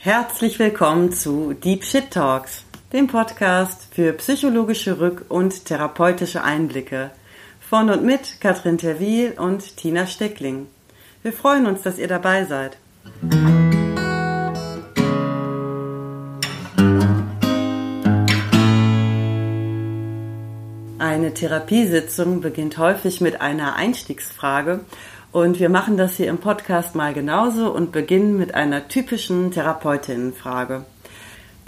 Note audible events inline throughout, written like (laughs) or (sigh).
Herzlich willkommen zu Deep Shit Talks, dem Podcast für psychologische Rück- und therapeutische Einblicke von und mit Katrin Terwil und Tina Steckling. Wir freuen uns, dass ihr dabei seid. Eine Therapiesitzung beginnt häufig mit einer Einstiegsfrage und wir machen das hier im Podcast mal genauso und beginnen mit einer typischen Therapeutinnenfrage.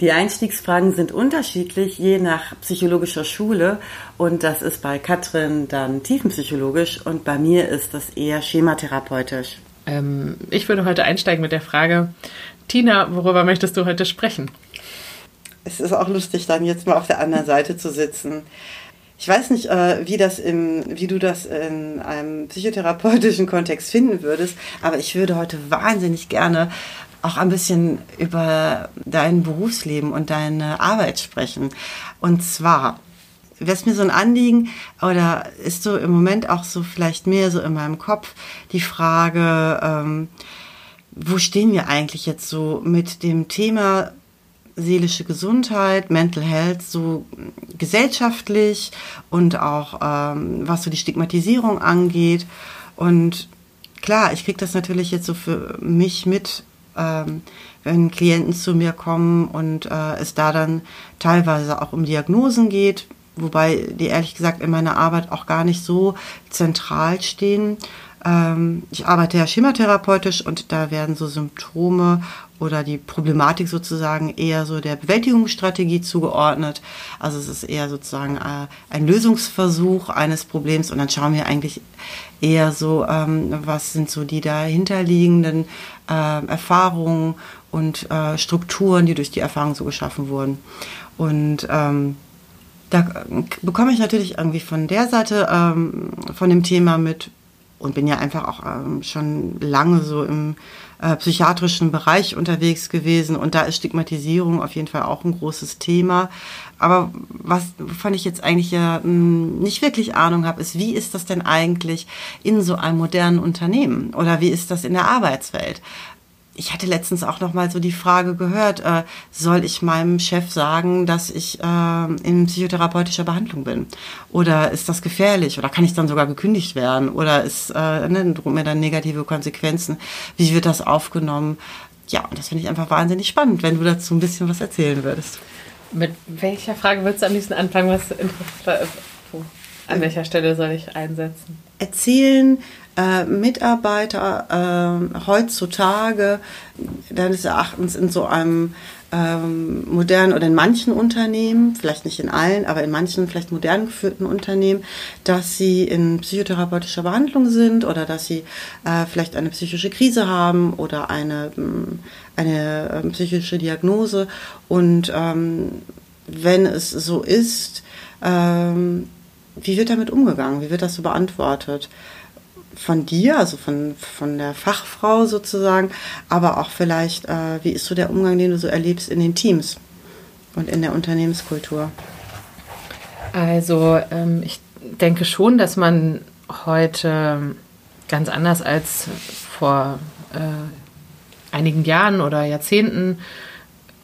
Die Einstiegsfragen sind unterschiedlich, je nach psychologischer Schule. Und das ist bei Katrin dann tiefenpsychologisch und bei mir ist das eher schematherapeutisch. Ähm, ich würde heute einsteigen mit der Frage, Tina, worüber möchtest du heute sprechen? Es ist auch lustig, dann jetzt mal auf der anderen Seite zu sitzen. Ich weiß nicht, äh, wie, das im, wie du das in einem psychotherapeutischen Kontext finden würdest, aber ich würde heute wahnsinnig gerne auch ein bisschen über dein Berufsleben und deine Arbeit sprechen. Und zwar wäre es mir so ein Anliegen oder ist so im Moment auch so vielleicht mehr so in meinem Kopf die Frage, ähm, wo stehen wir eigentlich jetzt so mit dem Thema seelische Gesundheit, Mental Health so gesellschaftlich und auch ähm, was so die Stigmatisierung angeht. Und klar, ich kriege das natürlich jetzt so für mich mit, ähm, wenn Klienten zu mir kommen und äh, es da dann teilweise auch um Diagnosen geht, wobei die ehrlich gesagt in meiner Arbeit auch gar nicht so zentral stehen. Ähm, ich arbeite ja schematherapeutisch und da werden so Symptome oder die Problematik sozusagen eher so der Bewältigungsstrategie zugeordnet. Also es ist eher sozusagen äh, ein Lösungsversuch eines Problems und dann schauen wir eigentlich eher so, ähm, was sind so die dahinterliegenden äh, Erfahrungen und äh, Strukturen, die durch die Erfahrung so geschaffen wurden. Und ähm, da bekomme ich natürlich irgendwie von der Seite ähm, von dem Thema mit und bin ja einfach auch ähm, schon lange so im äh, psychiatrischen Bereich unterwegs gewesen und da ist Stigmatisierung auf jeden Fall auch ein großes Thema. Aber was wovon ich jetzt eigentlich ja mh, hm, nicht wirklich Ahnung habe, ist, wie ist das denn eigentlich in so einem modernen Unternehmen oder wie ist das in der Arbeitswelt? Ich hatte letztens auch noch mal so die Frage gehört, äh, soll ich meinem Chef sagen, dass ich äh, in psychotherapeutischer Behandlung bin? Oder ist das gefährlich? Oder kann ich dann sogar gekündigt werden? Oder ist, äh, ne, drohen mir dann negative Konsequenzen? Wie wird das aufgenommen? Ja, und das finde ich einfach wahnsinnig spannend, wenn du dazu ein bisschen was erzählen würdest. Mit welcher Frage würdest du am liebsten anfangen? Was ist? An welcher Stelle soll ich einsetzen? Erzählen, äh, Mitarbeiter äh, heutzutage deines Erachtens in so einem ähm, modernen oder in manchen Unternehmen, vielleicht nicht in allen, aber in manchen vielleicht modern geführten Unternehmen, dass sie in psychotherapeutischer Behandlung sind oder dass sie äh, vielleicht eine psychische Krise haben oder eine, mm, eine äh, psychische Diagnose. Und ähm, wenn es so ist, ähm, wie wird damit umgegangen? Wie wird das so beantwortet? Von dir, also von, von der Fachfrau sozusagen, aber auch vielleicht, äh, wie ist so der Umgang, den du so erlebst in den Teams und in der Unternehmenskultur? Also ähm, ich denke schon, dass man heute ganz anders als vor äh, einigen Jahren oder Jahrzehnten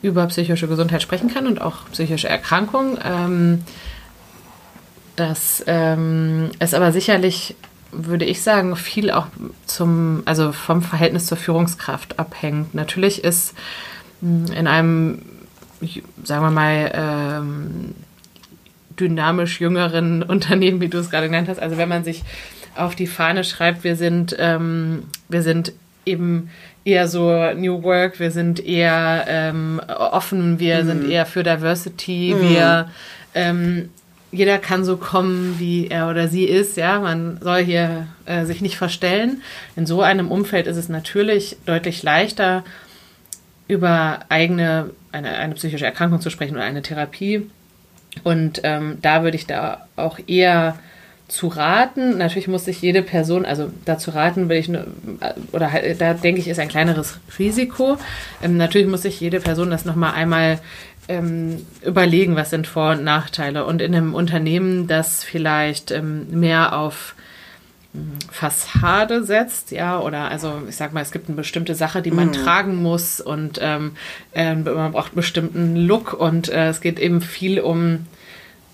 über psychische Gesundheit sprechen kann und auch psychische Erkrankungen. Ähm, dass ähm, es aber sicherlich würde ich sagen, viel auch zum, also vom Verhältnis zur Führungskraft abhängt. Natürlich ist hm, in einem, sagen wir mal, ähm, dynamisch jüngeren (laughs) Unternehmen, wie du es gerade genannt hast, also wenn man sich auf die Fahne schreibt, wir sind, ähm, wir sind eben eher so New Work, wir sind eher ähm, offen, wir mhm. sind eher für Diversity, mhm. wir ähm, jeder kann so kommen, wie er oder sie ist. Ja, man soll hier äh, sich nicht verstellen. In so einem Umfeld ist es natürlich deutlich leichter, über eigene, eine, eine psychische Erkrankung zu sprechen oder eine Therapie. Und ähm, da würde ich da auch eher zu raten. Natürlich muss sich jede Person, also dazu raten, will ich nur, oder halt, da denke ich, ist ein kleineres Risiko. Ähm, natürlich muss sich jede Person das nochmal einmal ähm, überlegen, was sind Vor- und Nachteile. Und in einem Unternehmen, das vielleicht ähm, mehr auf Fassade setzt, ja, oder also ich sag mal, es gibt eine bestimmte Sache, die man mhm. tragen muss und ähm, äh, man braucht einen bestimmten Look und äh, es geht eben viel um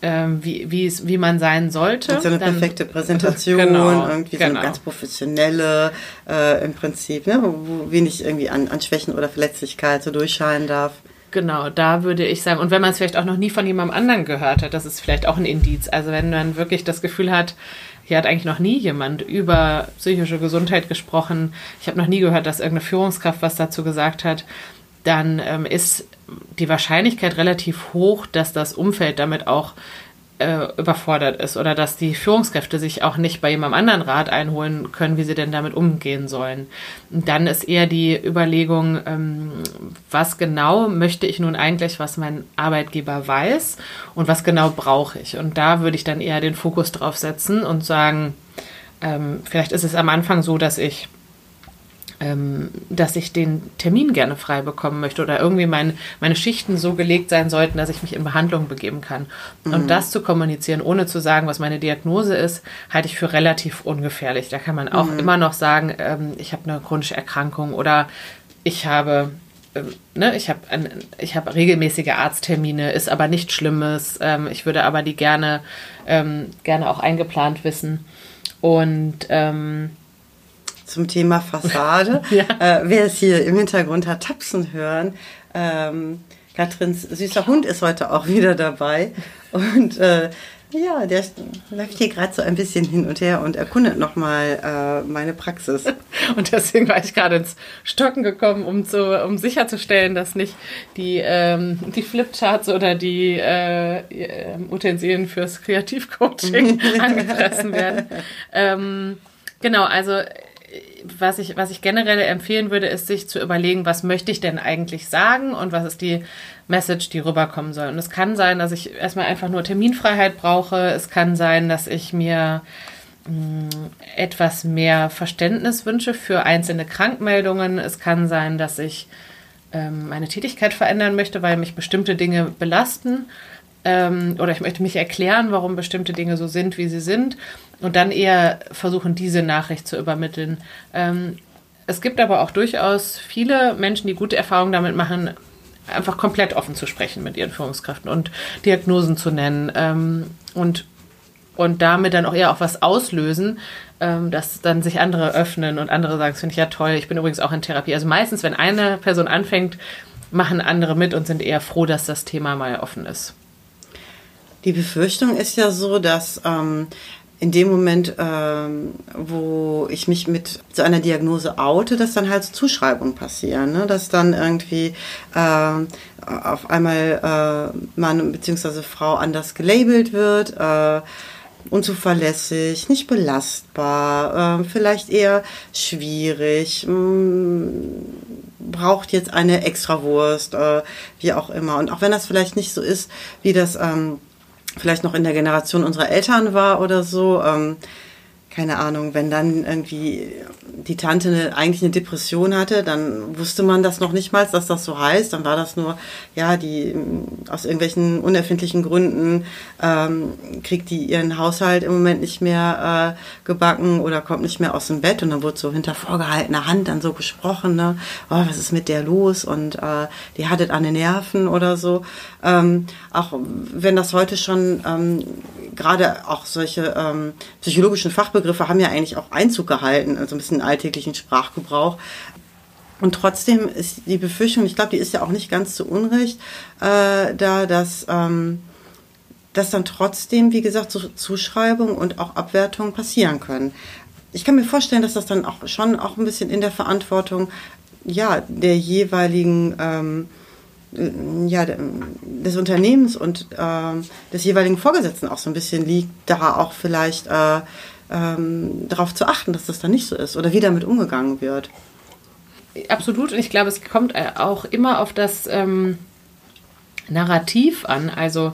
ähm, wie, wie, man sein sollte. So eine Dann, perfekte (laughs) Präsentation, genau, irgendwie genau. so eine ganz professionelle äh, im Prinzip, ne, wo, wo wenig irgendwie an, an Schwächen oder Verletzlichkeit so durchscheinen darf. Genau, da würde ich sagen, und wenn man es vielleicht auch noch nie von jemandem anderen gehört hat, das ist vielleicht auch ein Indiz. Also wenn man wirklich das Gefühl hat, hier hat eigentlich noch nie jemand über psychische Gesundheit gesprochen, ich habe noch nie gehört, dass irgendeine Führungskraft was dazu gesagt hat, dann ähm, ist die Wahrscheinlichkeit relativ hoch, dass das Umfeld damit auch äh, überfordert ist oder dass die Führungskräfte sich auch nicht bei jemandem anderen Rat einholen können, wie sie denn damit umgehen sollen. Und dann ist eher die Überlegung, ähm, was genau möchte ich nun eigentlich, was mein Arbeitgeber weiß und was genau brauche ich. Und da würde ich dann eher den Fokus drauf setzen und sagen, ähm, vielleicht ist es am Anfang so, dass ich ähm, dass ich den Termin gerne frei bekommen möchte oder irgendwie mein, meine Schichten so gelegt sein sollten, dass ich mich in Behandlung begeben kann. Mhm. Und das zu kommunizieren, ohne zu sagen, was meine Diagnose ist, halte ich für relativ ungefährlich. Da kann man auch mhm. immer noch sagen, ähm, ich habe eine chronische Erkrankung oder ich habe ähm, Ne, ich habe ich hab regelmäßige Arzttermine, ist aber nichts Schlimmes. Ähm, ich würde aber die gerne, ähm, gerne auch eingeplant wissen. Und ähm, zum Thema Fassade. (laughs) ja. äh, wer es hier im Hintergrund hat tapsen hören, ähm, Katrins süßer Hund ist heute auch wieder dabei. Und äh, ja, der läuft hier gerade so ein bisschen hin und her und erkundet nochmal äh, meine Praxis. (laughs) Und deswegen war ich gerade ins Stocken gekommen, um, zu, um sicherzustellen, dass nicht die, ähm, die Flipcharts oder die äh, Utensilien fürs Kreativcoaching (laughs) angefressen werden. Ähm, genau, also was ich, was ich generell empfehlen würde, ist sich zu überlegen, was möchte ich denn eigentlich sagen und was ist die Message, die rüberkommen soll. Und es kann sein, dass ich erstmal einfach nur Terminfreiheit brauche. Es kann sein, dass ich mir mm, etwas mehr Verständnis wünsche für einzelne Krankmeldungen. Es kann sein, dass ich ähm, meine Tätigkeit verändern möchte, weil mich bestimmte Dinge belasten ähm, oder ich möchte mich erklären, warum bestimmte Dinge so sind, wie sie sind und dann eher versuchen, diese Nachricht zu übermitteln. Ähm, es gibt aber auch durchaus viele Menschen, die gute Erfahrungen damit machen, einfach komplett offen zu sprechen mit ihren Führungskräften und Diagnosen zu nennen ähm, und, und damit dann auch eher auch was auslösen, ähm, dass dann sich andere öffnen und andere sagen, das finde ich ja toll, ich bin übrigens auch in Therapie. Also meistens, wenn eine Person anfängt, machen andere mit und sind eher froh, dass das Thema mal offen ist. Die Befürchtung ist ja so, dass ähm, in dem Moment, ähm, wo ich mich mit so einer Diagnose oute, dass dann halt so Zuschreibungen passieren, ne? dass dann irgendwie äh, auf einmal äh, Mann bzw. Frau anders gelabelt wird, äh, unzuverlässig, nicht belastbar, äh, vielleicht eher schwierig, mh, mm, braucht jetzt eine Extrawurst, äh, wie auch immer. Und auch wenn das vielleicht nicht so ist, wie das ähm, vielleicht noch in der Generation unserer Eltern war oder so. Ähm, keine Ahnung, wenn dann irgendwie die Tante eine, eigentlich eine Depression hatte, dann wusste man das noch nicht mal, dass das so heißt. Dann war das nur, ja, die aus irgendwelchen unerfindlichen Gründen ähm, kriegt die ihren Haushalt im Moment nicht mehr äh, gebacken oder kommt nicht mehr aus dem Bett. Und dann wurde so hinter vorgehaltener Hand dann so gesprochen, ne, oh, was ist mit der los? Und äh, die hattet an den Nerven oder so. Ähm, auch wenn das heute schon ähm, gerade auch solche ähm, psychologischen Fachbegriffe haben ja eigentlich auch Einzug gehalten, also ein bisschen alltäglichen Sprachgebrauch. Und trotzdem ist die Befürchtung, ich glaube, die ist ja auch nicht ganz zu Unrecht, äh, da, dass, ähm, dass dann trotzdem, wie gesagt, so Zuschreibungen und auch Abwertungen passieren können. Ich kann mir vorstellen, dass das dann auch schon auch ein bisschen in der Verantwortung ja, der jeweiligen ähm, ja, des Unternehmens und äh, des jeweiligen Vorgesetzten auch so ein bisschen liegt, da auch vielleicht äh, ähm, darauf zu achten, dass das dann nicht so ist oder wie damit umgegangen wird. Absolut, und ich glaube, es kommt äh, auch immer auf das ähm, Narrativ an. Also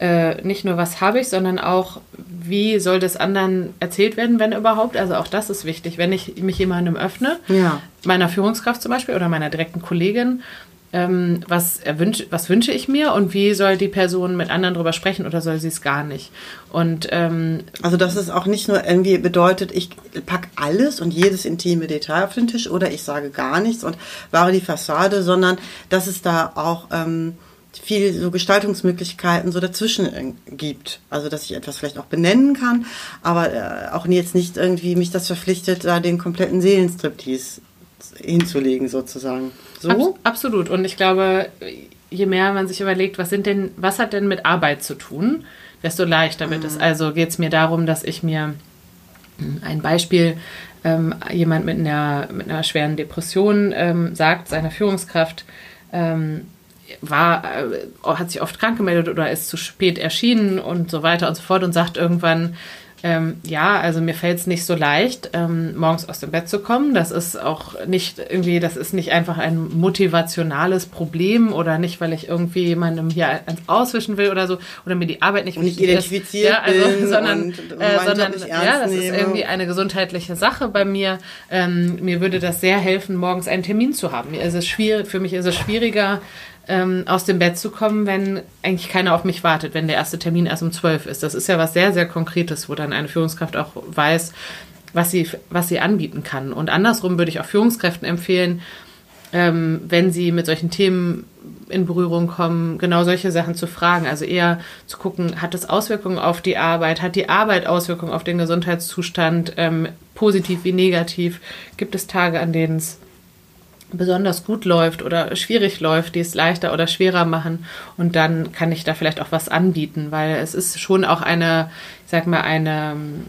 äh, nicht nur, was habe ich, sondern auch, wie soll das anderen erzählt werden, wenn überhaupt. Also auch das ist wichtig, wenn ich mich jemandem öffne, ja. meiner Führungskraft zum Beispiel oder meiner direkten Kollegin ähm, was, erwünsch, was wünsche ich mir und wie soll die Person mit anderen drüber sprechen oder soll sie es gar nicht. Und ähm, also dass es auch nicht nur irgendwie bedeutet, ich pack alles und jedes intime Detail auf den Tisch oder ich sage gar nichts und wahre die Fassade, sondern dass es da auch ähm, viel so Gestaltungsmöglichkeiten so dazwischen gibt. Also dass ich etwas vielleicht auch benennen kann, aber äh, auch jetzt nicht irgendwie mich das verpflichtet, da den kompletten Seelenstriptease hinzulegen sozusagen. So? Abs absolut. Und ich glaube, je mehr man sich überlegt, was sind denn, was hat denn mit Arbeit zu tun, desto leichter wird mhm. es. Also geht es mir darum, dass ich mir hm, ein Beispiel, ähm, jemand mit einer, mit einer schweren Depression ähm, sagt, seiner Führungskraft, ähm, war, äh, hat sich oft krank gemeldet oder ist zu spät erschienen und so weiter und so fort und sagt irgendwann, ähm, ja, also mir fällt es nicht so leicht, ähm, morgens aus dem Bett zu kommen. Das ist auch nicht irgendwie, das ist nicht einfach ein motivationales Problem oder nicht, weil ich irgendwie jemandem hier eins auswischen will oder so oder mir die Arbeit nicht, nicht identifiziert ja, also, bin sondern, und, und äh, sondern ja, das nehme. ist irgendwie eine gesundheitliche Sache bei mir. Ähm, mir würde das sehr helfen, morgens einen Termin zu haben. Mir ist es schwierig, für mich ist es schwieriger, ähm, aus dem Bett zu kommen, wenn eigentlich keiner auf mich wartet, wenn der erste Termin erst um zwölf ist. Das ist ja was sehr, sehr Konkretes, wo dann eine Führungskraft auch weiß, was sie, was sie anbieten kann. Und andersrum würde ich auch Führungskräften empfehlen, ähm, wenn sie mit solchen Themen in Berührung kommen, genau solche Sachen zu fragen. Also eher zu gucken, hat es Auswirkungen auf die Arbeit? Hat die Arbeit Auswirkungen auf den Gesundheitszustand? Ähm, positiv wie negativ? Gibt es Tage, an denen es besonders gut läuft oder schwierig läuft, die es leichter oder schwerer machen. Und dann kann ich da vielleicht auch was anbieten, weil es ist schon auch eine, ich sag mal, eine ähm,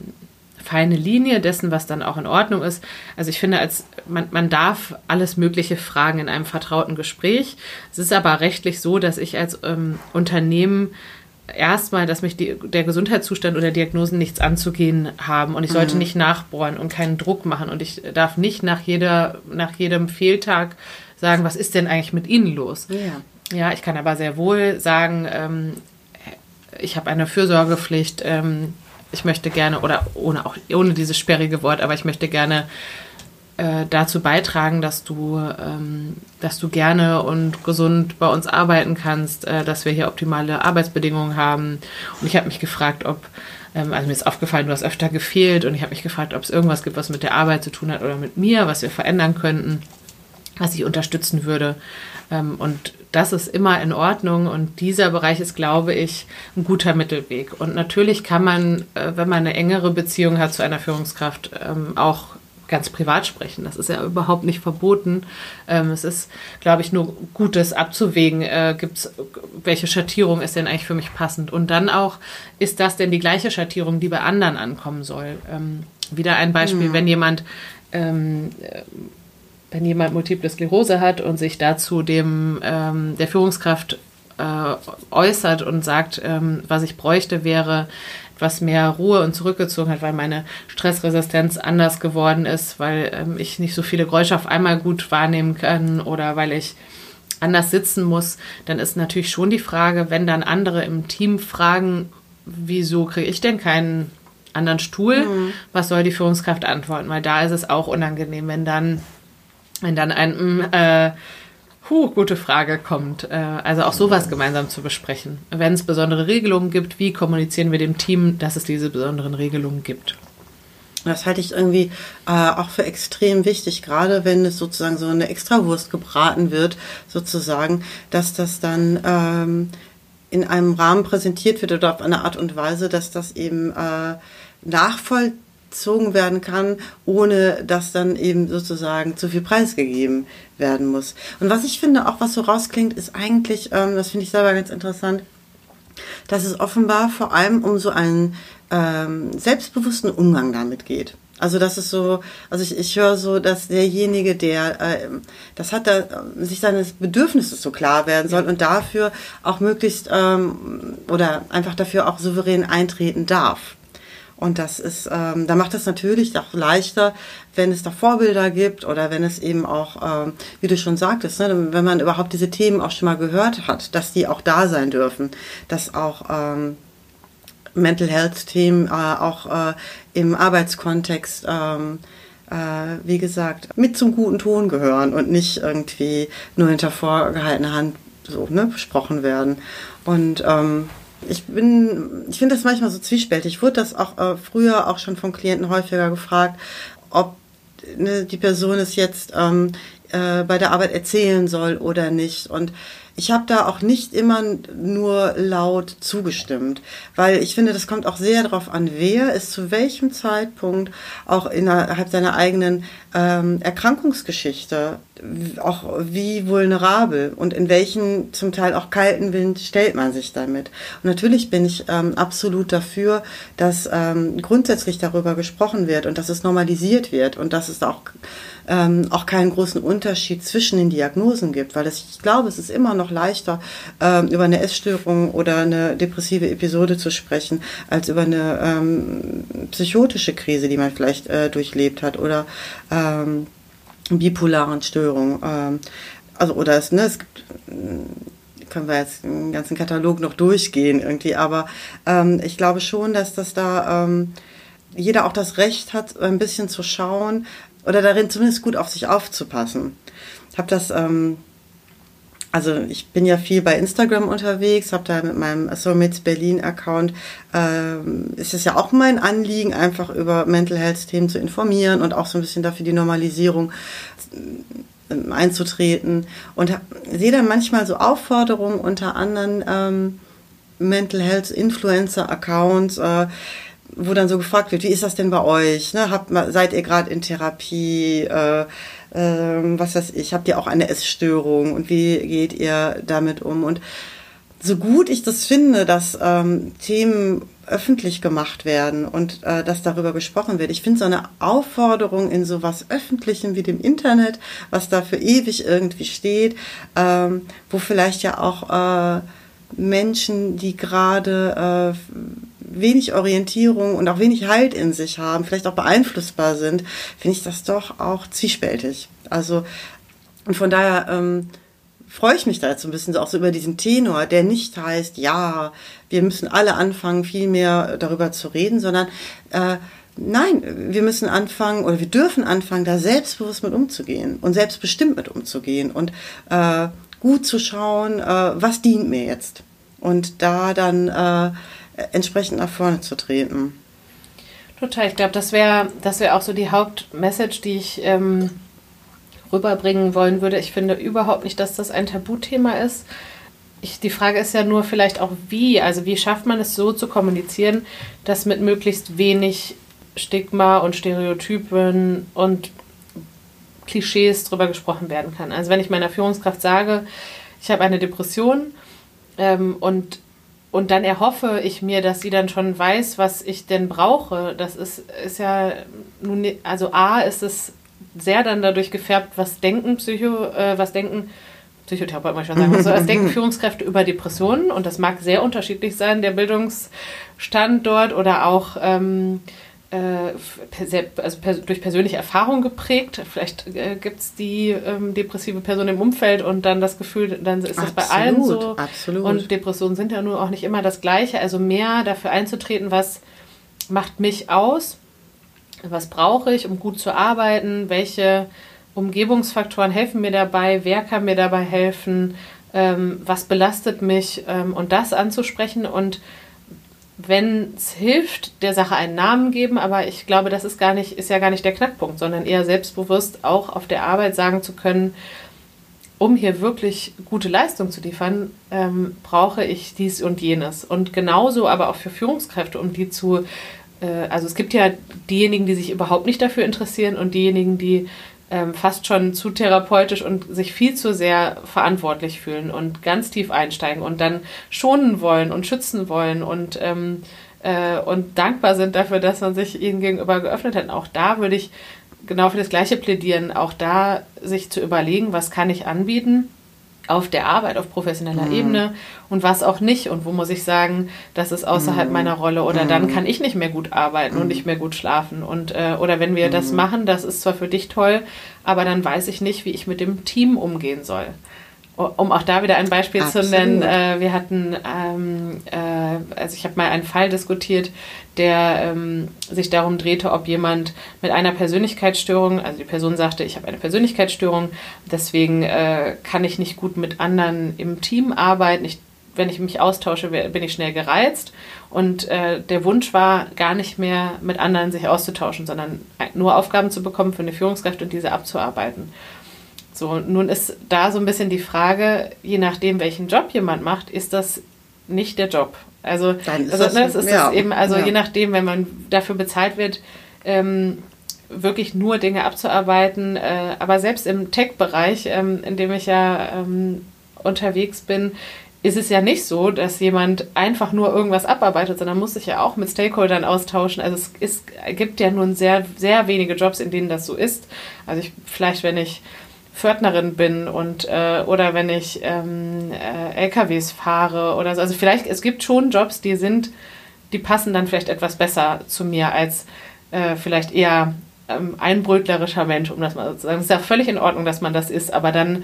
feine Linie dessen, was dann auch in Ordnung ist. Also ich finde, als man, man darf alles Mögliche fragen in einem vertrauten Gespräch. Es ist aber rechtlich so, dass ich als ähm, Unternehmen erstmal, dass mich die, der Gesundheitszustand oder Diagnosen nichts anzugehen haben und ich sollte mhm. nicht nachbohren und keinen Druck machen und ich darf nicht nach jeder, nach jedem Fehltag sagen, was ist denn eigentlich mit Ihnen los? Ja, ja ich kann aber sehr wohl sagen, ähm, ich habe eine Fürsorgepflicht, ähm, ich möchte gerne, oder ohne auch ohne dieses sperrige Wort, aber ich möchte gerne äh, dazu beitragen, dass du, ähm, dass du gerne und gesund bei uns arbeiten kannst, äh, dass wir hier optimale Arbeitsbedingungen haben. Und ich habe mich gefragt, ob, ähm, also mir ist aufgefallen, du hast öfter gefehlt und ich habe mich gefragt, ob es irgendwas gibt, was mit der Arbeit zu tun hat oder mit mir, was wir verändern könnten, was ich unterstützen würde. Ähm, und das ist immer in Ordnung und dieser Bereich ist, glaube ich, ein guter Mittelweg. Und natürlich kann man, äh, wenn man eine engere Beziehung hat zu einer Führungskraft, ähm, auch ganz privat sprechen. Das ist ja überhaupt nicht verboten. Ähm, es ist, glaube ich, nur gut, das abzuwägen. Äh, gibt's, welche Schattierung ist denn eigentlich für mich passend? Und dann auch, ist das denn die gleiche Schattierung, die bei anderen ankommen soll? Ähm, wieder ein Beispiel, ja. wenn jemand ähm, wenn jemand Multiple Sklerose hat und sich dazu dem ähm, der Führungskraft äh, äußert und sagt, ähm, was ich bräuchte, wäre etwas mehr Ruhe und zurückgezogen hat, weil meine Stressresistenz anders geworden ist, weil ähm, ich nicht so viele Geräusche auf einmal gut wahrnehmen kann oder weil ich anders sitzen muss, dann ist natürlich schon die Frage, wenn dann andere im Team fragen, wieso kriege ich denn keinen anderen Stuhl, mhm. was soll die Führungskraft antworten? Weil da ist es auch unangenehm, wenn dann, wenn dann ein mm, äh, Puh, gute Frage kommt. Äh, also auch sowas gemeinsam zu besprechen. Wenn es besondere Regelungen gibt, wie kommunizieren wir dem Team, dass es diese besonderen Regelungen gibt? Das halte ich irgendwie äh, auch für extrem wichtig, gerade wenn es sozusagen so eine Extrawurst gebraten wird, sozusagen, dass das dann ähm, in einem Rahmen präsentiert wird oder auf eine Art und Weise, dass das eben äh, nachvollziehbar gezogen werden kann, ohne dass dann eben sozusagen zu viel preisgegeben werden muss. Und was ich finde, auch was so rausklingt, ist eigentlich, ähm, das finde ich selber ganz interessant, dass es offenbar vor allem um so einen ähm, selbstbewussten Umgang damit geht. Also das ist so, also ich, ich höre so, dass derjenige, der äh, das hat, da, sich seines Bedürfnisses so klar werden soll und dafür auch möglichst ähm, oder einfach dafür auch souverän eintreten darf. Und das ist, ähm, da macht es natürlich auch leichter, wenn es da Vorbilder gibt oder wenn es eben auch, ähm, wie du schon sagtest, ne, wenn man überhaupt diese Themen auch schon mal gehört hat, dass die auch da sein dürfen, dass auch ähm, Mental Health Themen äh, auch äh, im Arbeitskontext ähm, äh, wie gesagt, mit zum guten Ton gehören und nicht irgendwie nur hinter vorgehaltener Hand so ne, besprochen werden. Und ähm, ich bin, ich finde das manchmal so zwiespältig. Ich wurde das auch äh, früher auch schon von Klienten häufiger gefragt, ob ne, die Person es jetzt ähm, äh, bei der Arbeit erzählen soll oder nicht. Und ich habe da auch nicht immer nur laut zugestimmt, weil ich finde, das kommt auch sehr darauf an, wer ist zu welchem Zeitpunkt auch innerhalb seiner eigenen ähm, Erkrankungsgeschichte auch wie vulnerabel und in welchen zum Teil auch kalten Wind stellt man sich damit. Und natürlich bin ich ähm, absolut dafür, dass ähm, grundsätzlich darüber gesprochen wird und dass es normalisiert wird und dass es auch ähm, auch keinen großen Unterschied zwischen den Diagnosen gibt, weil es, ich glaube, es ist immer noch leichter, ähm, über eine Essstörung oder eine depressive Episode zu sprechen, als über eine ähm, psychotische Krise, die man vielleicht äh, durchlebt hat oder ähm, bipolaren Störung. Ähm, also, oder es, ne, es gibt, äh, können wir jetzt den ganzen Katalog noch durchgehen irgendwie, aber ähm, ich glaube schon, dass das da ähm, jeder auch das Recht hat, ein bisschen zu schauen, oder darin zumindest gut auf sich aufzupassen. Ich habe das, ähm, also ich bin ja viel bei Instagram unterwegs, habe da mit meinem Soulmates Berlin Account, ähm, ist es ja auch mein Anliegen, einfach über Mental Health Themen zu informieren und auch so ein bisschen dafür die Normalisierung äh, einzutreten und sehe dann manchmal so Aufforderungen unter anderen ähm, Mental Health Influencer Accounts, äh, wo dann so gefragt wird, wie ist das denn bei euch? Ne? Habt, seid ihr gerade in Therapie? Äh, äh, was weiß ich, habt ihr auch eine Essstörung und wie geht ihr damit um? Und so gut ich das finde, dass ähm, Themen öffentlich gemacht werden und äh, dass darüber gesprochen wird. Ich finde so eine Aufforderung in so was Öffentlichem wie dem Internet, was da für ewig irgendwie steht, ähm, wo vielleicht ja auch äh, Menschen, die gerade äh, wenig Orientierung und auch wenig Halt in sich haben, vielleicht auch beeinflussbar sind, finde ich das doch auch zwiespältig. Also, und von daher ähm, freue ich mich da jetzt ein bisschen auch so über diesen Tenor, der nicht heißt, ja, wir müssen alle anfangen, viel mehr darüber zu reden, sondern äh, nein, wir müssen anfangen oder wir dürfen anfangen, da selbstbewusst mit umzugehen und selbstbestimmt mit umzugehen und äh, gut zu schauen, äh, was dient mir jetzt. Und da dann äh, entsprechend nach vorne zu treten. Total, ich glaube, das wäre das wär auch so die Hauptmessage, die ich ähm, rüberbringen wollen würde. Ich finde überhaupt nicht, dass das ein Tabuthema ist. Ich, die Frage ist ja nur vielleicht auch wie. Also wie schafft man es so zu kommunizieren, dass mit möglichst wenig Stigma und Stereotypen und Klischees drüber gesprochen werden kann. Also wenn ich meiner Führungskraft sage, ich habe eine Depression ähm, und und dann erhoffe ich mir, dass sie dann schon weiß, was ich denn brauche. Das ist, ist ja nun, also A ist es sehr dann dadurch gefärbt, was denken Psycho, äh, was denken Psychotherapeuten, muss ich schon sagen, so, was denken (laughs) Führungskräfte über Depressionen und das mag sehr unterschiedlich sein, der Bildungsstand dort oder auch ähm, äh, also durch persönliche Erfahrung geprägt. Vielleicht äh, gibt es die ähm, depressive Person im Umfeld und dann das Gefühl, dann ist das bei allen so. Absolut. Und Depressionen sind ja nur auch nicht immer das Gleiche. Also mehr dafür einzutreten, was macht mich aus, was brauche ich, um gut zu arbeiten, welche Umgebungsfaktoren helfen mir dabei, wer kann mir dabei helfen, ähm, was belastet mich ähm, und das anzusprechen und wenn es hilft, der Sache einen Namen geben, aber ich glaube, das ist gar nicht, ist ja gar nicht der Knackpunkt, sondern eher selbstbewusst auch auf der Arbeit sagen zu können, um hier wirklich gute Leistung zu liefern, ähm, brauche ich dies und jenes. Und genauso aber auch für Führungskräfte, um die zu, äh, also es gibt ja diejenigen, die sich überhaupt nicht dafür interessieren und diejenigen, die ähm, fast schon zu therapeutisch und sich viel zu sehr verantwortlich fühlen und ganz tief einsteigen und dann schonen wollen und schützen wollen und, ähm, äh, und dankbar sind dafür, dass man sich ihnen gegenüber geöffnet hat. Auch da würde ich genau für das Gleiche plädieren, auch da sich zu überlegen, was kann ich anbieten auf der Arbeit auf professioneller mhm. Ebene und was auch nicht und wo muss ich sagen, das ist außerhalb mhm. meiner Rolle oder mhm. dann kann ich nicht mehr gut arbeiten und mhm. nicht mehr gut schlafen und äh, oder wenn wir das mhm. machen, das ist zwar für dich toll, aber dann weiß ich nicht, wie ich mit dem Team umgehen soll. Um auch da wieder ein Beispiel Absolut. zu nennen, äh, wir hatten, ähm, äh, also ich habe mal einen Fall diskutiert, der ähm, sich darum drehte, ob jemand mit einer Persönlichkeitsstörung, also die Person sagte, ich habe eine Persönlichkeitsstörung, deswegen äh, kann ich nicht gut mit anderen im Team arbeiten. Ich, wenn ich mich austausche, bin ich schnell gereizt. Und äh, der Wunsch war gar nicht mehr mit anderen sich auszutauschen, sondern nur Aufgaben zu bekommen für eine Führungskraft und diese abzuarbeiten. So, nun ist da so ein bisschen die Frage, je nachdem, welchen Job jemand macht, ist das nicht der Job. Also, also das, ne, das ist ja, eben, also ja. je nachdem, wenn man dafür bezahlt wird, ähm, wirklich nur Dinge abzuarbeiten, äh, aber selbst im Tech-Bereich, ähm, in dem ich ja ähm, unterwegs bin, ist es ja nicht so, dass jemand einfach nur irgendwas abarbeitet, sondern muss sich ja auch mit Stakeholdern austauschen. Also es ist, gibt ja nun sehr, sehr wenige Jobs, in denen das so ist. Also ich, vielleicht, wenn ich Pförtnerin bin und äh, oder wenn ich ähm, äh, LKWs fahre oder so. Also vielleicht, es gibt schon Jobs, die sind, die passen dann vielleicht etwas besser zu mir als äh, vielleicht eher ähm, einbrötlerischer Mensch, um das mal zu sagen. Es ist ja völlig in Ordnung, dass man das ist, aber dann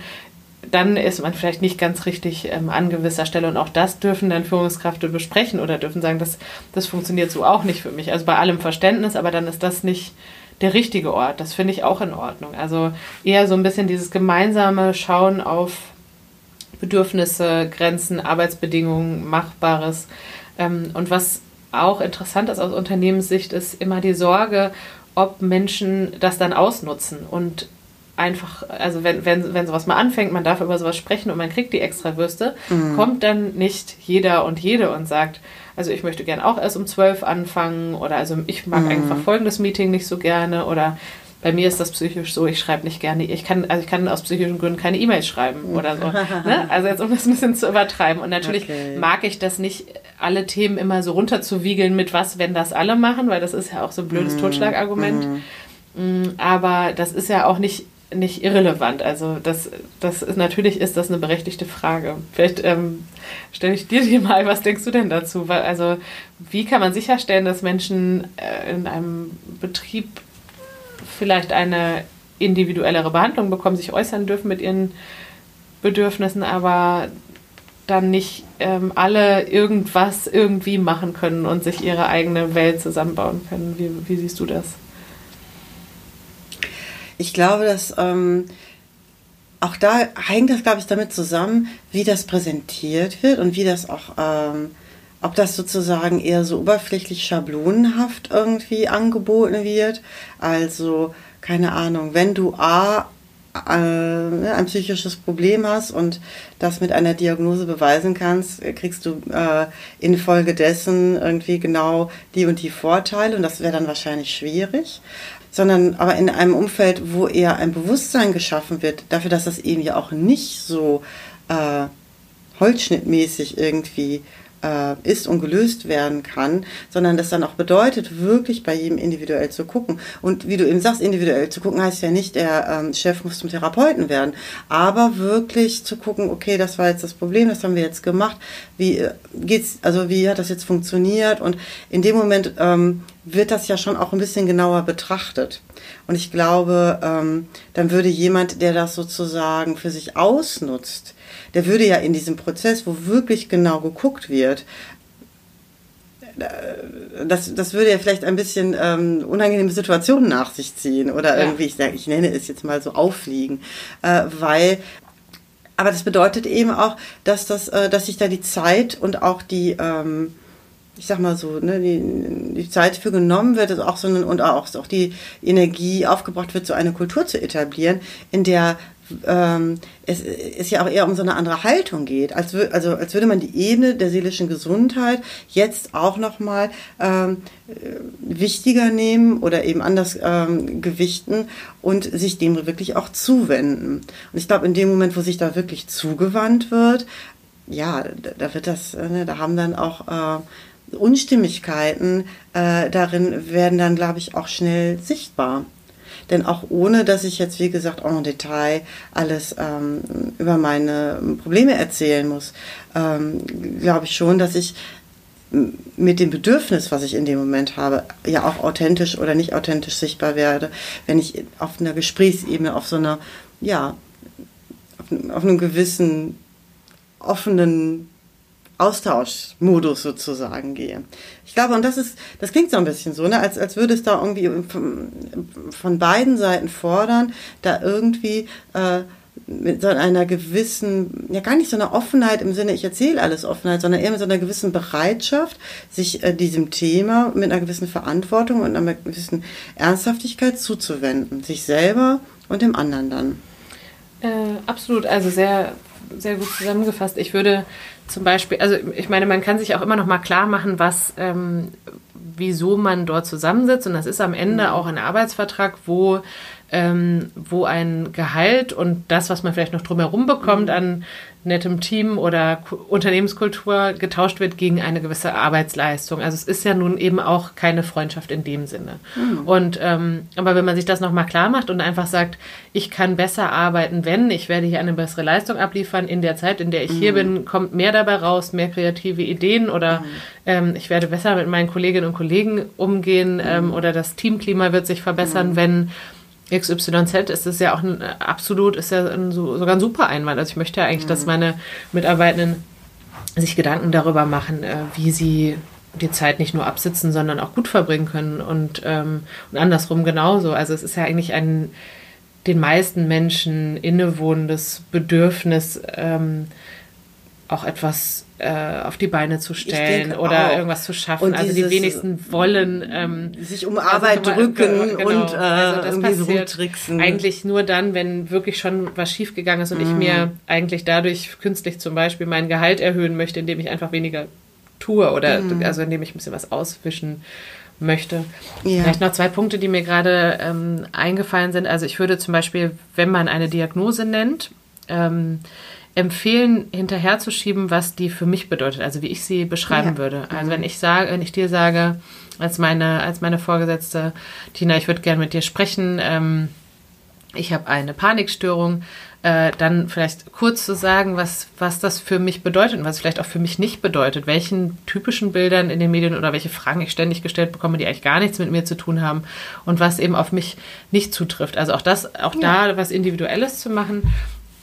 dann ist man vielleicht nicht ganz richtig ähm, an gewisser Stelle. Und auch das dürfen dann Führungskräfte besprechen oder dürfen sagen, das, das funktioniert so auch nicht für mich. Also bei allem Verständnis, aber dann ist das nicht der richtige Ort. Das finde ich auch in Ordnung. Also eher so ein bisschen dieses gemeinsame Schauen auf Bedürfnisse, Grenzen, Arbeitsbedingungen, Machbares. Ähm, und was auch interessant ist aus Unternehmenssicht, ist immer die Sorge, ob Menschen das dann ausnutzen und einfach, also wenn, wenn, wenn sowas mal anfängt, man darf über sowas sprechen und man kriegt die extra Würste, mhm. kommt dann nicht jeder und jede und sagt, also ich möchte gern auch erst um zwölf anfangen oder also ich mag mhm. einfach folgendes Meeting nicht so gerne oder bei mir ist das psychisch so, ich schreibe nicht gerne, ich kann, also ich kann aus psychischen Gründen keine E-Mails schreiben oder so. (laughs) ne? Also jetzt um das ein bisschen zu übertreiben. Und natürlich okay. mag ich das nicht, alle Themen immer so runterzuwiegeln mit was, wenn das alle machen, weil das ist ja auch so ein blödes mm. Totschlagargument. Mm. Aber das ist ja auch nicht nicht irrelevant. Also das, das ist, natürlich ist das eine berechtigte Frage. Vielleicht ähm, stelle ich dir die mal, was denkst du denn dazu? Weil, also wie kann man sicherstellen, dass Menschen äh, in einem Betrieb vielleicht eine individuellere Behandlung bekommen, sich äußern dürfen mit ihren Bedürfnissen, aber dann nicht ähm, alle irgendwas irgendwie machen können und sich ihre eigene Welt zusammenbauen können. Wie, wie siehst du das? Ich glaube, dass ähm, auch da hängt das, glaube ich, damit zusammen, wie das präsentiert wird und wie das auch, ähm, ob das sozusagen eher so oberflächlich schablonenhaft irgendwie angeboten wird. Also, keine Ahnung, wenn du A äh, ein psychisches Problem hast und das mit einer Diagnose beweisen kannst, kriegst du äh, infolgedessen irgendwie genau die und die Vorteile und das wäre dann wahrscheinlich schwierig sondern aber in einem Umfeld, wo eher ein Bewusstsein geschaffen wird, dafür, dass das eben ja auch nicht so äh, holzschnittmäßig irgendwie äh, ist und gelöst werden kann, sondern das dann auch bedeutet, wirklich bei jedem individuell zu gucken. Und wie du eben sagst, individuell zu gucken heißt ja nicht, der ähm, Chef muss zum Therapeuten werden, aber wirklich zu gucken, okay, das war jetzt das Problem, das haben wir jetzt gemacht, wie äh, geht's, also wie hat das jetzt funktioniert und in dem Moment ähm, wird das ja schon auch ein bisschen genauer betrachtet. Und ich glaube, ähm, dann würde jemand, der das sozusagen für sich ausnutzt, der würde ja in diesem Prozess, wo wirklich genau geguckt wird, äh, das, das würde ja vielleicht ein bisschen ähm, unangenehme Situationen nach sich ziehen oder irgendwie, ich, ich nenne es jetzt mal so auffliegen, äh, weil aber das bedeutet eben auch, dass das, äh, dass sich da die Zeit und auch die ähm, ich sag mal so, ne, die, die Zeit für genommen wird auch so und auch, auch die Energie aufgebracht wird, so eine Kultur zu etablieren, in der ähm, es, es ja auch eher um so eine andere Haltung geht, als, also als würde man die Ebene der seelischen Gesundheit jetzt auch nochmal ähm, wichtiger nehmen oder eben anders ähm, gewichten und sich dem wirklich auch zuwenden. Und ich glaube, in dem Moment, wo sich da wirklich zugewandt wird, ja, da wird das, ne, da haben dann auch äh, Unstimmigkeiten äh, darin werden dann, glaube ich, auch schnell sichtbar. Denn auch ohne, dass ich jetzt, wie gesagt, auch im Detail alles ähm, über meine Probleme erzählen muss, ähm, glaube ich schon, dass ich mit dem Bedürfnis, was ich in dem Moment habe, ja auch authentisch oder nicht authentisch sichtbar werde, wenn ich auf einer Gesprächsebene, auf so einer, ja, auf, auf einem gewissen offenen Austauschmodus sozusagen gehe. Ich glaube, und das ist, das klingt so ein bisschen so, ne, als, als würde es da irgendwie von, beiden Seiten fordern, da irgendwie äh, mit so einer gewissen, ja gar nicht so einer Offenheit im Sinne, ich erzähle alles Offenheit, sondern eher mit so einer gewissen Bereitschaft, sich äh, diesem Thema mit einer gewissen Verantwortung und einer gewissen Ernsthaftigkeit zuzuwenden, sich selber und dem anderen dann. Äh, absolut, also sehr, sehr gut zusammengefasst. Ich würde zum Beispiel, also ich meine, man kann sich auch immer noch mal klar machen, was, ähm, wieso man dort zusammensitzt. Und das ist am Ende mhm. auch ein Arbeitsvertrag, wo ähm, wo ein Gehalt und das, was man vielleicht noch drumherum bekommt an nettem Team oder Unternehmenskultur getauscht wird gegen eine gewisse Arbeitsleistung. Also es ist ja nun eben auch keine Freundschaft in dem Sinne. Mhm. Und ähm, aber wenn man sich das nochmal klar macht und einfach sagt, ich kann besser arbeiten, wenn ich werde hier eine bessere Leistung abliefern in der Zeit, in der ich mhm. hier bin, kommt mehr dabei raus, mehr kreative Ideen oder mhm. ähm, ich werde besser mit meinen Kolleginnen und Kollegen umgehen ähm, oder das Teamklima wird sich verbessern, mhm. wenn XYZ ist es ja auch ein, absolut, ist ja ein, sogar ein super Einwand. Also ich möchte ja eigentlich, mhm. dass meine Mitarbeitenden sich Gedanken darüber machen, äh, wie sie die Zeit nicht nur absitzen, sondern auch gut verbringen können und, ähm, und andersrum genauso. Also es ist ja eigentlich ein den meisten Menschen innewohnendes Bedürfnis, ähm, auch etwas äh, auf die Beine zu stellen oder auch. irgendwas zu schaffen. Und also die wenigsten wollen ähm, sich um Arbeit also, drücken genau, und äh, also das irgendwie so rumtricksen. Eigentlich nur dann, wenn wirklich schon was schiefgegangen ist und mhm. ich mir eigentlich dadurch künstlich zum Beispiel mein Gehalt erhöhen möchte, indem ich einfach weniger tue oder mhm. also indem ich ein bisschen was auswischen möchte. Ja. Vielleicht noch zwei Punkte, die mir gerade ähm, eingefallen sind. Also ich würde zum Beispiel, wenn man eine Diagnose nennt, ähm, empfehlen, hinterherzuschieben, was die für mich bedeutet, also wie ich sie beschreiben ja. würde. Also wenn ich sage, wenn ich dir sage, als meine, als meine Vorgesetzte, Tina, ich würde gerne mit dir sprechen, ähm, ich habe eine Panikstörung, äh, dann vielleicht kurz zu sagen, was, was das für mich bedeutet und was vielleicht auch für mich nicht bedeutet, welchen typischen Bildern in den Medien oder welche Fragen ich ständig gestellt bekomme, die eigentlich gar nichts mit mir zu tun haben und was eben auf mich nicht zutrifft. Also auch das, auch ja. da was Individuelles zu machen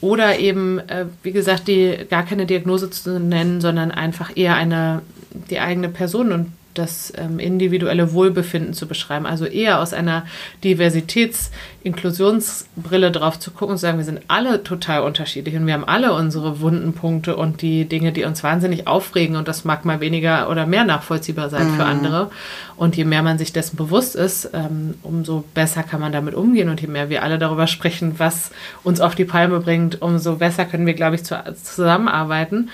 oder eben, äh, wie gesagt, die gar keine Diagnose zu nennen, sondern einfach eher eine, die eigene Person und das ähm, individuelle Wohlbefinden zu beschreiben. Also eher aus einer Diversitäts-Inklusionsbrille drauf zu gucken und zu sagen, wir sind alle total unterschiedlich und wir haben alle unsere wunden Punkte und die Dinge, die uns wahnsinnig aufregen und das mag mal weniger oder mehr nachvollziehbar sein mhm. für andere. Und je mehr man sich dessen bewusst ist, ähm, umso besser kann man damit umgehen und je mehr wir alle darüber sprechen, was uns auf die Palme bringt, umso besser können wir, glaube ich, zu, zusammenarbeiten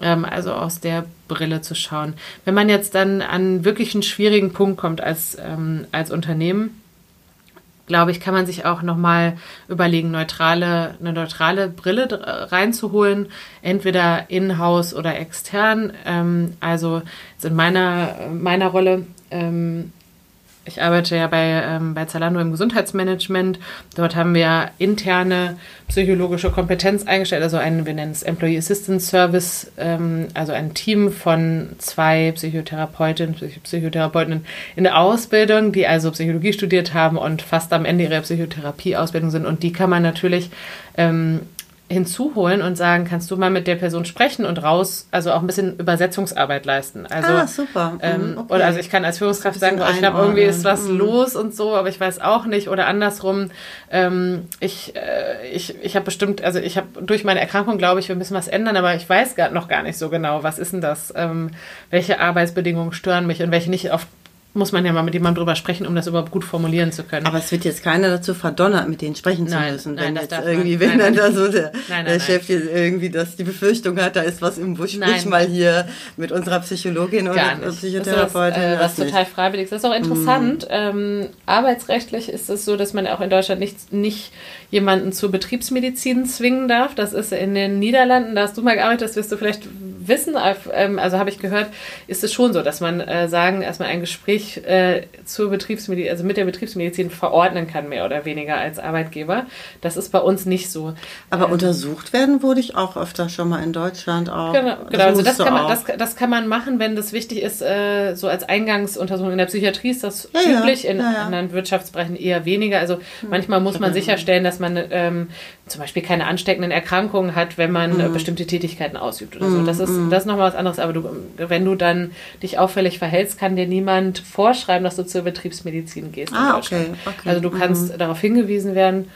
ähm, also aus der Brille zu schauen. Wenn man jetzt dann an wirklich einen schwierigen Punkt kommt als, ähm, als Unternehmen, glaube ich, kann man sich auch nochmal überlegen, neutrale, eine neutrale Brille reinzuholen, entweder in-house oder extern. Ähm, also in meiner, meiner Rolle ähm, ich arbeite ja bei, ähm, bei Zalando im Gesundheitsmanagement. Dort haben wir interne psychologische Kompetenz eingestellt, also ein, wir nennen es Employee Assistance Service, ähm, also ein Team von zwei Psychotherapeutinnen, Psychotherapeutinnen in der Ausbildung, die also Psychologie studiert haben und fast am Ende ihrer Psychotherapieausbildung sind. Und die kann man natürlich ähm, hinzuholen und sagen, kannst du mal mit der Person sprechen und raus, also auch ein bisschen Übersetzungsarbeit leisten. Also, ah, super. Ähm, mhm, okay. Oder also ich kann als Führungskraft sagen, oh, ich glaube, irgendwie ist was mhm. los und so, aber ich weiß auch nicht. Oder andersrum, ähm, ich, äh, ich, ich habe bestimmt, also ich habe durch meine Erkrankung, glaube ich, wir müssen was ändern, aber ich weiß gar, noch gar nicht so genau, was ist denn das? Ähm, welche Arbeitsbedingungen stören mich und welche nicht auf muss man ja mal mit jemandem drüber sprechen, um das überhaupt gut formulieren zu können. Aber es wird jetzt keiner dazu verdonnert, mit denen sprechen zu müssen. Nein, wenn jetzt irgendwie, wenn dann da so der, nein, der Chef jetzt irgendwie das, die Befürchtung hat, da ist was im Busch, sprich mal hier mit unserer Psychologin oder Psychotherapeutin. Das ist äh, was total freiwillig Das ist auch interessant. Mhm. Ähm, arbeitsrechtlich ist es so, dass man auch in Deutschland nicht, nicht jemanden zur Betriebsmedizin zwingen darf. Das ist in den Niederlanden, da hast du mal gearbeitet, das wirst du vielleicht Wissen, ähm, also habe ich gehört, ist es schon so, dass man äh, sagen, erstmal ein Gespräch äh, zur Betriebsmedizin, also mit der Betriebsmedizin verordnen kann, mehr oder weniger als Arbeitgeber. Das ist bei uns nicht so. Aber ähm, untersucht werden wurde ich auch öfter schon mal in Deutschland auch. Genau, genau. also das kann, man, das, das kann man machen, wenn das wichtig ist, äh, so als Eingangsuntersuchung. In der Psychiatrie ist das ja, üblich, ja, in ja, anderen Wirtschaftsbereichen eher weniger. Also hm. manchmal muss man sicherstellen, dass man ähm, zum Beispiel keine ansteckenden Erkrankungen hat, wenn man hm. bestimmte Tätigkeiten ausübt oder so. Das ist, hm. das ist nochmal was anderes. Aber du, wenn du dann dich auffällig verhältst, kann dir niemand vorschreiben, dass du zur Betriebsmedizin gehst. Ah, okay, okay. Also du kannst mhm. darauf hingewiesen werden.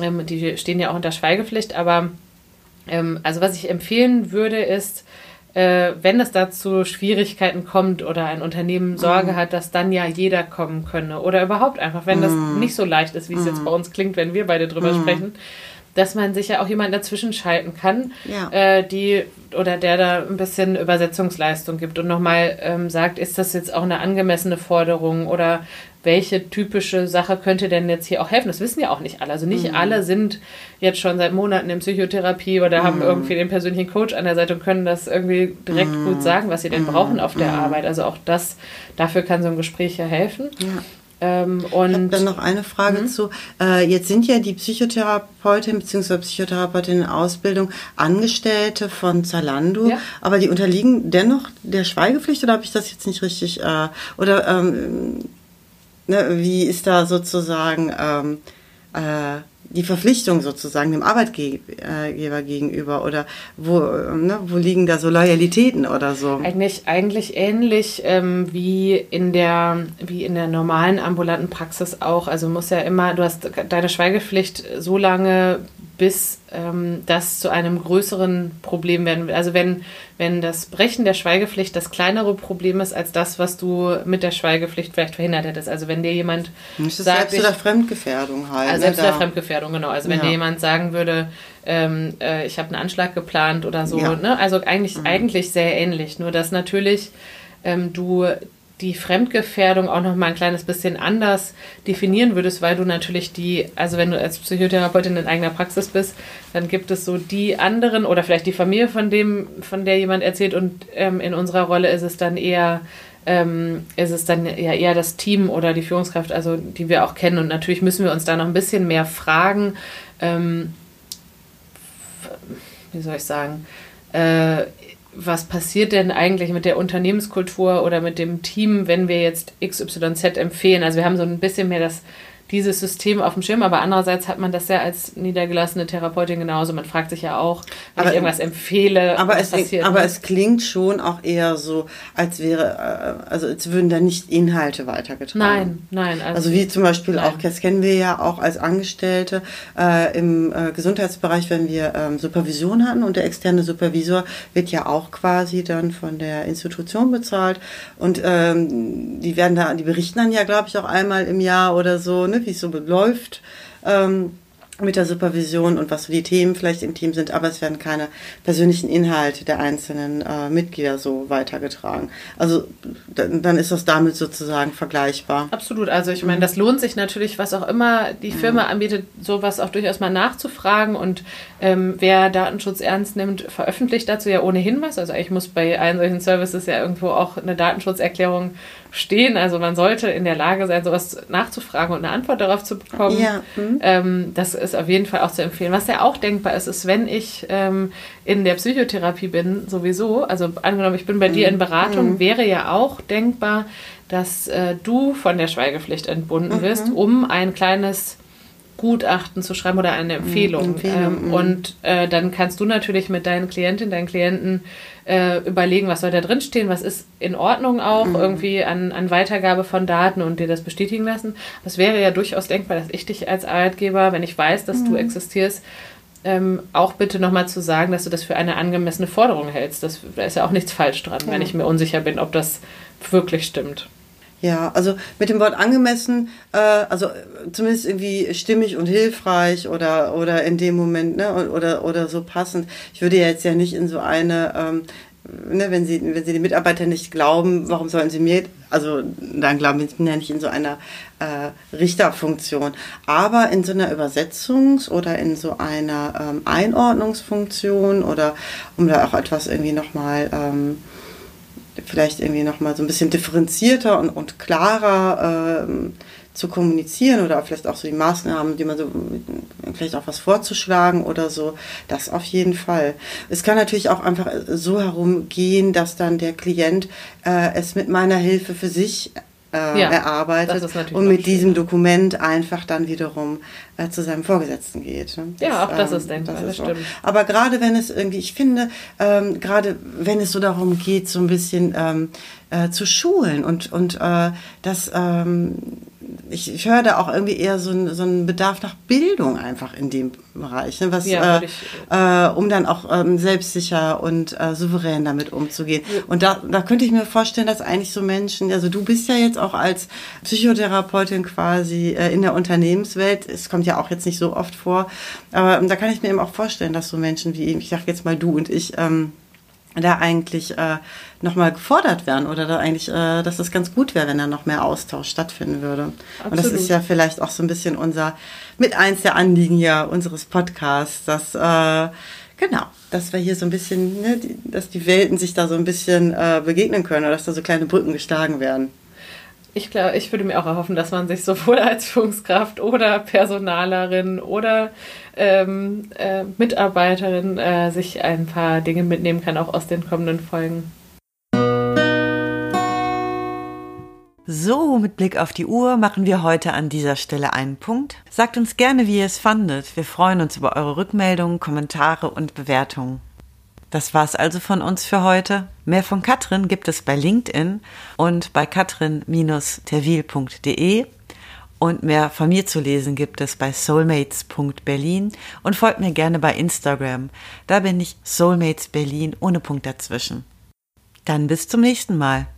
Ähm, die stehen ja auch unter Schweigepflicht, aber ähm, also was ich empfehlen würde, ist, äh, wenn es dazu Schwierigkeiten kommt oder ein Unternehmen Sorge mm. hat, dass dann ja jeder kommen könne oder überhaupt einfach, wenn mm. das mhm. nicht so leicht ist, wie es jetzt mhm. bei uns klingt, wenn wir beide drüber mhm. sprechen, dass man sich ja auch jemand dazwischen schalten kann, ja. äh, die oder der da ein bisschen Übersetzungsleistung gibt und nochmal ähm, sagt, ist das jetzt auch eine angemessene Forderung oder welche typische Sache könnte denn jetzt hier auch helfen? Das wissen ja auch nicht alle. Also nicht mhm. alle sind jetzt schon seit Monaten in Psychotherapie oder mhm. haben irgendwie den persönlichen Coach an der Seite und können das irgendwie direkt mhm. gut sagen, was sie denn brauchen auf der mhm. Arbeit. Also auch das, dafür kann so ein Gespräch ja helfen. Ja. Ähm, und ich habe dann noch eine Frage mhm. zu. Äh, jetzt sind ja die Psychotherapeutin bzw. Psychotherapeutin in Ausbildung Angestellte von Zalando, ja. aber die unterliegen dennoch der Schweigepflicht oder habe ich das jetzt nicht richtig? Äh, oder ähm, ne, wie ist da sozusagen ähm, äh, die Verpflichtung sozusagen dem Arbeitgeber gegenüber oder wo, ne, wo liegen da so Loyalitäten oder so? Eigentlich, eigentlich ähnlich ähm, wie, in der, wie in der normalen ambulanten Praxis auch. Also muss ja immer, du hast deine Schweigepflicht so lange, bis ähm, das zu einem größeren Problem werden will. Also wenn, wenn das Brechen der Schweigepflicht das kleinere Problem ist als das, was du mit der Schweigepflicht vielleicht verhindert hättest. Also wenn dir jemand das ist sagt, selbst oder Fremdgefährdung halt. Also selbst ne, oder Fremdgefährdung, genau. Also wenn ja. dir jemand sagen würde, ähm, äh, ich habe einen Anschlag geplant oder so, ja. ne? Also eigentlich, mhm. eigentlich sehr ähnlich. Nur dass natürlich ähm, du die Fremdgefährdung auch noch mal ein kleines bisschen anders definieren würdest, weil du natürlich die, also wenn du als Psychotherapeutin in eigener Praxis bist, dann gibt es so die anderen oder vielleicht die Familie von dem, von der jemand erzählt und ähm, in unserer Rolle ist es dann eher ähm, ist es dann ja eher das Team oder die Führungskraft, also die wir auch kennen und natürlich müssen wir uns da noch ein bisschen mehr fragen, ähm, wie soll ich sagen, äh, was passiert denn eigentlich mit der Unternehmenskultur oder mit dem Team, wenn wir jetzt XYZ empfehlen? Also wir haben so ein bisschen mehr das dieses System auf dem Schirm, aber andererseits hat man das ja als niedergelassene Therapeutin genauso. Man fragt sich ja auch, wenn aber, ich irgendwas empfehle, aber was es, passiert. Aber es klingt schon auch eher so, als wäre, äh, also als würden da nicht Inhalte weitergetragen. Nein, nein. Also, also wie zum Beispiel nein. auch, das kennen wir ja auch als Angestellte äh, im äh, Gesundheitsbereich, wenn wir ähm, Supervision hatten und der externe Supervisor wird ja auch quasi dann von der Institution bezahlt und ähm, die werden da, die berichten dann ja, glaube ich, auch einmal im Jahr oder so, ne? Wie es so läuft. Ähm, mit der Supervision und was so die Themen vielleicht im Team sind, aber es werden keine persönlichen Inhalte der einzelnen äh, Mitglieder so weitergetragen. Also dann ist das damit sozusagen vergleichbar. Absolut. Also ich meine, das lohnt sich natürlich, was auch immer die Firma mhm. anbietet, sowas auch durchaus mal nachzufragen und ähm, wer Datenschutz ernst nimmt, veröffentlicht dazu ja ohnehin was. Also ich muss bei allen solchen Services ja irgendwo auch eine Datenschutzerklärung stehen. Also man sollte in der Lage sein, sowas nachzufragen und eine Antwort darauf zu bekommen. Ja. Mhm. Ähm, das ist auf jeden Fall auch zu empfehlen. Was ja auch denkbar ist, ist, wenn ich ähm, in der Psychotherapie bin, sowieso, also angenommen, ich bin bei mhm. dir in Beratung, mhm. wäre ja auch denkbar, dass äh, du von der Schweigepflicht entbunden mhm. wirst, um ein kleines Gutachten zu schreiben oder eine Empfehlung. Empfehlung ähm, mhm. und äh, dann kannst du natürlich mit deinen Klientinnen, deinen Klienten äh, überlegen, was soll da drin stehen, was ist in Ordnung auch mhm. irgendwie an, an Weitergabe von Daten und dir das bestätigen lassen. Es wäre ja durchaus denkbar, dass ich dich als Arbeitgeber, wenn ich weiß, dass mhm. du existierst, ähm, auch bitte nochmal zu sagen, dass du das für eine angemessene Forderung hältst. Das, da ist ja auch nichts falsch dran, ja. wenn ich mir unsicher bin, ob das wirklich stimmt. Ja, also mit dem Wort angemessen, äh, also zumindest irgendwie stimmig und hilfreich oder oder in dem Moment ne oder oder so passend. Ich würde jetzt ja nicht in so eine ähm, ne, wenn sie, wenn sie die Mitarbeiter nicht glauben, warum sollen sie mir, also dann glauben sie ja nicht in so einer äh, Richterfunktion, aber in so einer Übersetzungs- oder in so einer ähm, Einordnungsfunktion oder um da auch etwas irgendwie nochmal ähm, vielleicht irgendwie nochmal so ein bisschen differenzierter und, und klarer ähm, zu kommunizieren oder vielleicht auch so die Maßnahmen, die man so, vielleicht auch was vorzuschlagen oder so, das auf jeden Fall. Es kann natürlich auch einfach so herumgehen, dass dann der Klient äh, es mit meiner Hilfe für sich äh, ja, erarbeitet und mit diesem Dokument einfach dann wiederum äh, zu seinem Vorgesetzten geht. Ne? Das, ja, auch das ähm, ist denkbar, das, das stimmt. Aber gerade wenn es irgendwie, ich finde, ähm, gerade wenn es so darum geht, so ein bisschen ähm, äh, zu schulen und, und äh, das ähm, ich, ich höre da auch irgendwie eher so, ein, so einen Bedarf nach Bildung einfach in dem Bereich, ne, was, ja, äh, äh, um dann auch ähm, selbstsicher und äh, souverän damit umzugehen. Ja. Und da, da könnte ich mir vorstellen, dass eigentlich so Menschen, also du bist ja jetzt auch als Psychotherapeutin quasi äh, in der Unternehmenswelt, es kommt ja auch jetzt nicht so oft vor, aber ähm, da kann ich mir eben auch vorstellen, dass so Menschen wie, ich sag jetzt mal du und ich, ähm, da eigentlich äh, nochmal gefordert werden oder da eigentlich, äh, dass es ganz gut wäre, wenn da noch mehr Austausch stattfinden würde. Absolut. Und das ist ja vielleicht auch so ein bisschen unser, mit eins der Anliegen ja unseres Podcasts, dass, äh, genau, dass wir hier so ein bisschen, ne, die, dass die Welten sich da so ein bisschen äh, begegnen können oder dass da so kleine Brücken geschlagen werden. Ich glaube, ich würde mir auch erhoffen, dass man sich sowohl als Führungskraft oder Personalerin oder ähm, äh, Mitarbeiterin äh, sich ein paar Dinge mitnehmen kann, auch aus den kommenden Folgen. So, mit Blick auf die Uhr machen wir heute an dieser Stelle einen Punkt. Sagt uns gerne, wie ihr es fandet. Wir freuen uns über eure Rückmeldungen, Kommentare und Bewertungen. Das war's also von uns für heute. Mehr von Katrin gibt es bei LinkedIn und bei katrin-terwil.de. Und mehr von mir zu lesen gibt es bei soulmates.berlin und folgt mir gerne bei Instagram. Da bin ich Soulmates Berlin ohne Punkt dazwischen. Dann bis zum nächsten Mal.